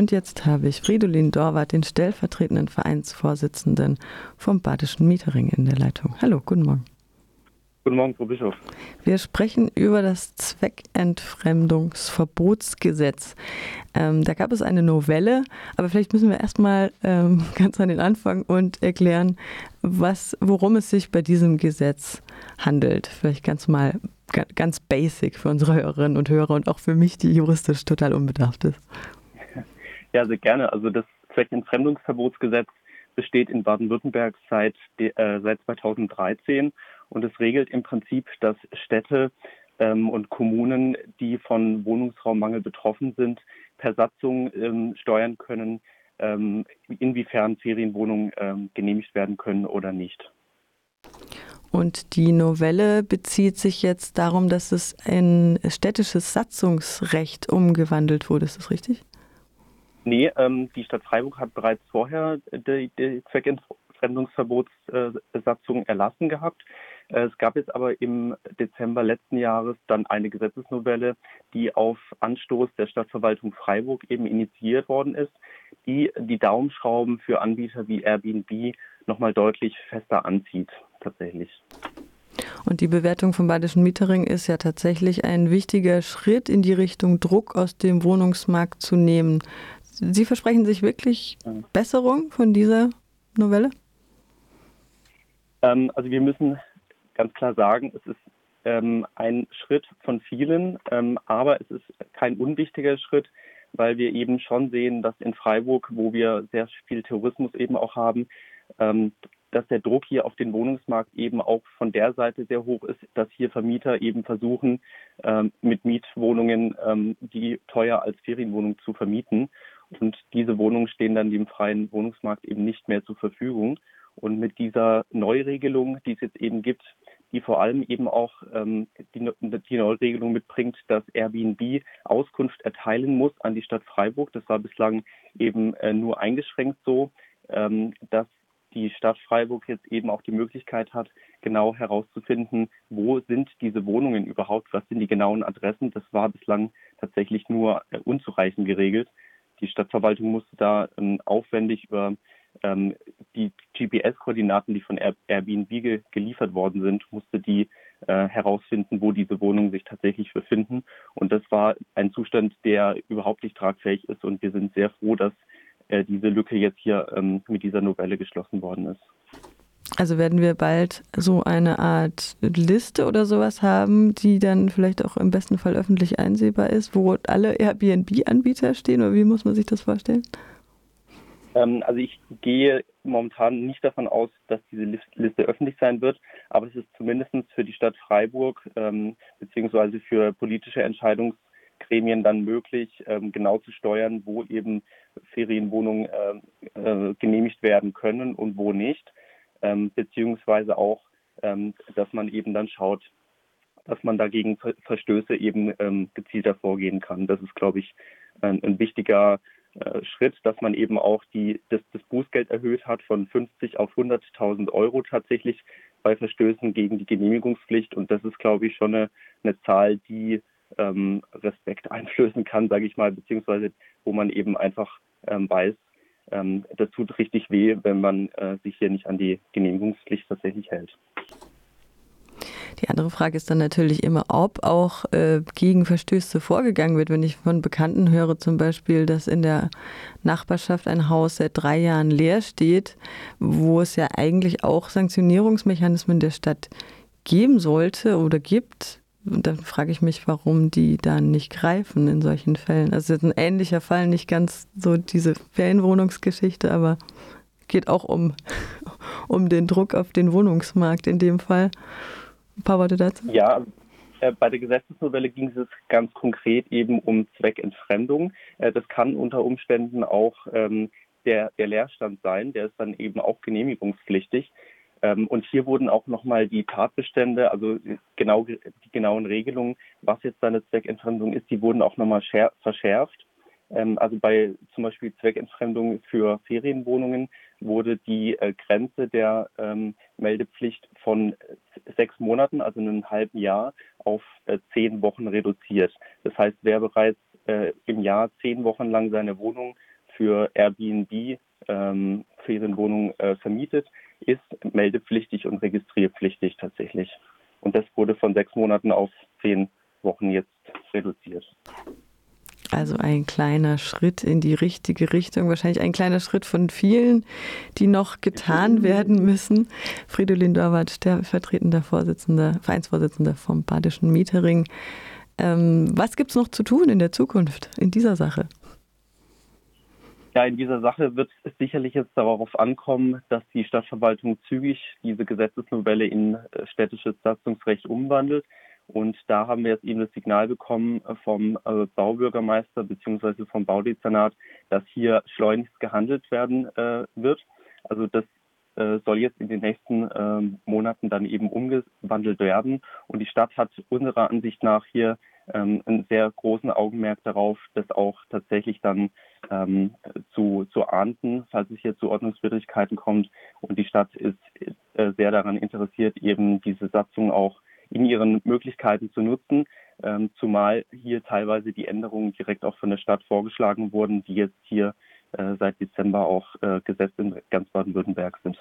Und jetzt habe ich Fridolin Dorwart, den stellvertretenden Vereinsvorsitzenden vom Badischen Mietering in der Leitung. Hallo, guten Morgen. Guten Morgen, Frau Bischof. Wir sprechen über das Zweckentfremdungsverbotsgesetz. Ähm, da gab es eine Novelle, aber vielleicht müssen wir erstmal ähm, ganz an den Anfang und erklären, was, worum es sich bei diesem Gesetz handelt. Vielleicht ganz mal ganz basic für unsere Hörerinnen und Hörer und auch für mich, die juristisch total unbedarft ist. Ja, sehr gerne. Also das Zweckentfremdungsverbotsgesetz besteht in Baden-Württemberg seit, äh, seit 2013 und es regelt im Prinzip, dass Städte ähm, und Kommunen, die von Wohnungsraummangel betroffen sind, per Satzung ähm, steuern können, ähm, inwiefern Ferienwohnungen ähm, genehmigt werden können oder nicht. Und die Novelle bezieht sich jetzt darum, dass es in städtisches Satzungsrecht umgewandelt wurde. Ist das richtig? Nee, ähm, die Stadt Freiburg hat bereits vorher die, die Zweckentfremdungsverbotssatzung erlassen gehabt. Äh, es gab jetzt aber im Dezember letzten Jahres dann eine Gesetzesnovelle, die auf Anstoß der Stadtverwaltung Freiburg eben initiiert worden ist, die die Daumenschrauben für Anbieter wie Airbnb nochmal deutlich fester anzieht, tatsächlich. Und die Bewertung vom Badischen Mietering ist ja tatsächlich ein wichtiger Schritt in die Richtung, Druck aus dem Wohnungsmarkt zu nehmen. Sie versprechen sich wirklich Besserung von dieser Novelle? Ähm, also wir müssen ganz klar sagen, es ist ähm, ein Schritt von vielen, ähm, aber es ist kein unwichtiger Schritt, weil wir eben schon sehen, dass in Freiburg, wo wir sehr viel Tourismus eben auch haben, ähm, dass der Druck hier auf den Wohnungsmarkt eben auch von der Seite sehr hoch ist, dass hier Vermieter eben versuchen, ähm, mit Mietwohnungen ähm, die teuer als Ferienwohnung zu vermieten. Und diese Wohnungen stehen dann dem freien Wohnungsmarkt eben nicht mehr zur Verfügung. Und mit dieser Neuregelung, die es jetzt eben gibt, die vor allem eben auch ähm, die, die Neuregelung mitbringt, dass Airbnb Auskunft erteilen muss an die Stadt Freiburg. Das war bislang eben äh, nur eingeschränkt so, ähm, dass die Stadt Freiburg jetzt eben auch die Möglichkeit hat, genau herauszufinden, wo sind diese Wohnungen überhaupt, was sind die genauen Adressen. Das war bislang tatsächlich nur äh, unzureichend geregelt. Die Stadtverwaltung musste da ähm, aufwendig über ähm, die GPS-Koordinaten, die von Airbnb ge geliefert worden sind, musste die äh, herausfinden, wo diese Wohnungen sich tatsächlich befinden. Und das war ein Zustand, der überhaupt nicht tragfähig ist. Und wir sind sehr froh, dass äh, diese Lücke jetzt hier ähm, mit dieser Novelle geschlossen worden ist. Also werden wir bald so eine Art Liste oder sowas haben, die dann vielleicht auch im besten Fall öffentlich einsehbar ist, wo alle Airbnb-Anbieter stehen oder wie muss man sich das vorstellen? Ähm, also ich gehe momentan nicht davon aus, dass diese Liste öffentlich sein wird, aber es ist zumindest für die Stadt Freiburg ähm, beziehungsweise für politische Entscheidungsgremien dann möglich, ähm, genau zu steuern, wo eben Ferienwohnungen äh, äh, genehmigt werden können und wo nicht, ähm, beziehungsweise auch, ähm, dass man eben dann schaut, dass man dagegen Verstöße eben ähm, gezielter vorgehen kann. Das ist, glaube ich, ein, ein wichtiger äh, Schritt, dass man eben auch die, das, das Bußgeld erhöht hat von 50 auf 100.000 Euro tatsächlich bei Verstößen gegen die Genehmigungspflicht. Und das ist, glaube ich, schon eine, eine Zahl, die ähm, Respekt einflößen kann, sage ich mal, beziehungsweise wo man eben einfach ähm, weiß, ähm, das tut richtig weh, wenn man äh, sich hier nicht an die Genehmigungspflicht tatsächlich hält. Die andere Frage ist dann natürlich immer, ob auch äh, gegen Verstöße vorgegangen wird. Wenn ich von Bekannten höre zum Beispiel, dass in der Nachbarschaft ein Haus seit drei Jahren leer steht, wo es ja eigentlich auch Sanktionierungsmechanismen der Stadt geben sollte oder gibt, dann frage ich mich, warum die dann nicht greifen in solchen Fällen. Also ist ein ähnlicher Fall, nicht ganz so diese Ferienwohnungsgeschichte, aber geht auch um, um den Druck auf den Wohnungsmarkt in dem Fall. Ein paar Worte dazu? Ja, äh, bei der Gesetzesnovelle ging es ganz konkret eben um Zweckentfremdung. Äh, das kann unter Umständen auch ähm, der, der Leerstand sein, der ist dann eben auch genehmigungspflichtig. Ähm, und hier wurden auch nochmal die Tatbestände, also genau die genauen Regelungen, was jetzt eine Zweckentfremdung ist, die wurden auch nochmal verschärft. Ähm, also bei zum Beispiel Zweckentfremdung für Ferienwohnungen wurde die äh, Grenze der ähm, Meldepflicht von sechs Monaten, also einem halben Jahr, auf äh, zehn Wochen reduziert. Das heißt, wer bereits äh, im Jahr zehn Wochen lang seine Wohnung für Airbnb ähm, Ferienwohnungen äh, vermietet, ist meldepflichtig und registrierpflichtig tatsächlich. Und das wurde von sechs Monaten auf zehn Wochen jetzt reduziert. Also ein kleiner Schritt in die richtige Richtung, wahrscheinlich ein kleiner Schritt von vielen, die noch getan werden müssen. Fridolin Dorwart, stellvertretender Vorsitzender, Vereinsvorsitzender vom Badischen Mietering. Ähm, was gibt es noch zu tun in der Zukunft in dieser Sache? Ja, in dieser Sache wird es sicherlich jetzt darauf ankommen, dass die Stadtverwaltung zügig diese Gesetzesnovelle in äh, städtisches Satzungsrecht umwandelt. Und da haben wir jetzt eben das Signal bekommen äh, vom äh, Baubürgermeister bzw. vom Baudezernat, dass hier schleunigst gehandelt werden äh, wird. Also das äh, soll jetzt in den nächsten ähm, Monaten dann eben umgewandelt werden. Und die Stadt hat unserer Ansicht nach hier ähm, einen sehr großen Augenmerk darauf, das auch tatsächlich dann ähm, zu, zu ahnden, falls es hier zu Ordnungswidrigkeiten kommt. Und die Stadt ist äh, sehr daran interessiert, eben diese Satzung auch in ihren Möglichkeiten zu nutzen, ähm, zumal hier teilweise die Änderungen direkt auch von der Stadt vorgeschlagen wurden, die jetzt hier äh, seit Dezember auch äh, Gesetz in ganz Baden-Württemberg sind.